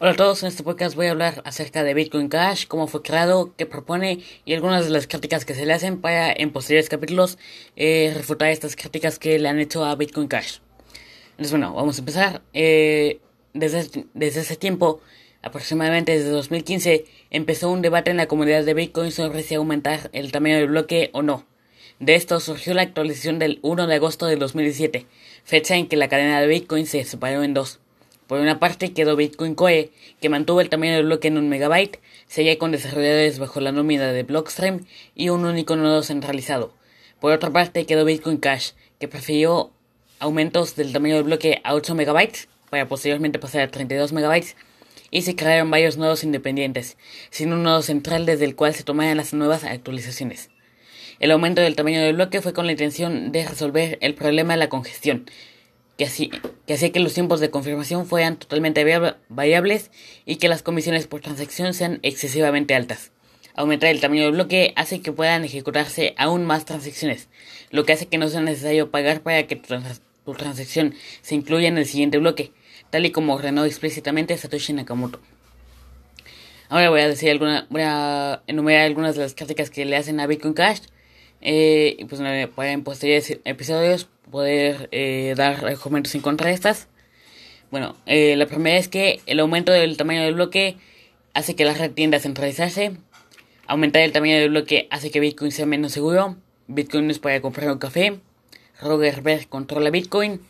Hola a todos, en este podcast voy a hablar acerca de Bitcoin Cash, cómo fue creado, qué propone y algunas de las críticas que se le hacen para en posteriores capítulos eh, refutar estas críticas que le han hecho a Bitcoin Cash. Entonces bueno, vamos a empezar. Eh, desde, desde ese tiempo, aproximadamente desde 2015, empezó un debate en la comunidad de Bitcoin sobre si aumentar el tamaño del bloque o no. De esto surgió la actualización del 1 de agosto de 2017, fecha en que la cadena de Bitcoin se separó en dos. Por una parte quedó Bitcoin Core, que mantuvo el tamaño del bloque en un megabyte, seguía con desarrolladores bajo la nómina de Blockstream y un único nodo centralizado. Por otra parte quedó Bitcoin Cash, que prefirió aumentos del tamaño del bloque a 8 megabytes, para posteriormente pasar a 32 megabytes, y se crearon varios nodos independientes, sin un nodo central desde el cual se tomaran las nuevas actualizaciones. El aumento del tamaño del bloque fue con la intención de resolver el problema de la congestión, que, hacía que los tiempos de confirmación fueran totalmente variables y que las comisiones por transacción sean excesivamente altas. Aumentar el tamaño del bloque hace que puedan ejecutarse aún más transacciones, lo que hace que no sea necesario pagar para que tu, transacción se incluya en el siguiente bloque, tal y como ordenó explícitamente Satoshi Nakamoto. Ahora voy a decir alguna, voy a enumerar algunas de las críticas que le hacen a Bitcoin Cash eh, y pues en posteriores episodios poder eh, dar argumentos en contra de estas. Bueno, eh, la primera es que el aumento del tamaño del bloque hace que la red tienda a centralizarse. Aumentar el tamaño del bloque hace que Bitcoin sea menos seguro. Bitcoin es para comprar un café. Roger Ver controla Bitcoin.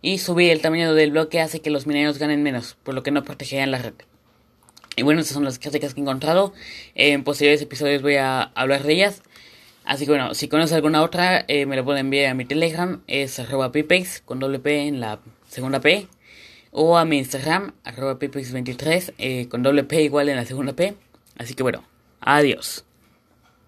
Y subir el tamaño del bloque hace que los mineros ganen menos, por lo que no protegerían la red. Y bueno, estas son las críticas que he encontrado. En posteriores episodios voy a hablar de ellas. Así que bueno, si conoces alguna otra, eh, me lo pueden enviar a mi Telegram, es arroba pipex con doble P en la segunda P. O a mi Instagram, arroba pipex23 eh, con doble P igual en la segunda P. Así que bueno, adiós.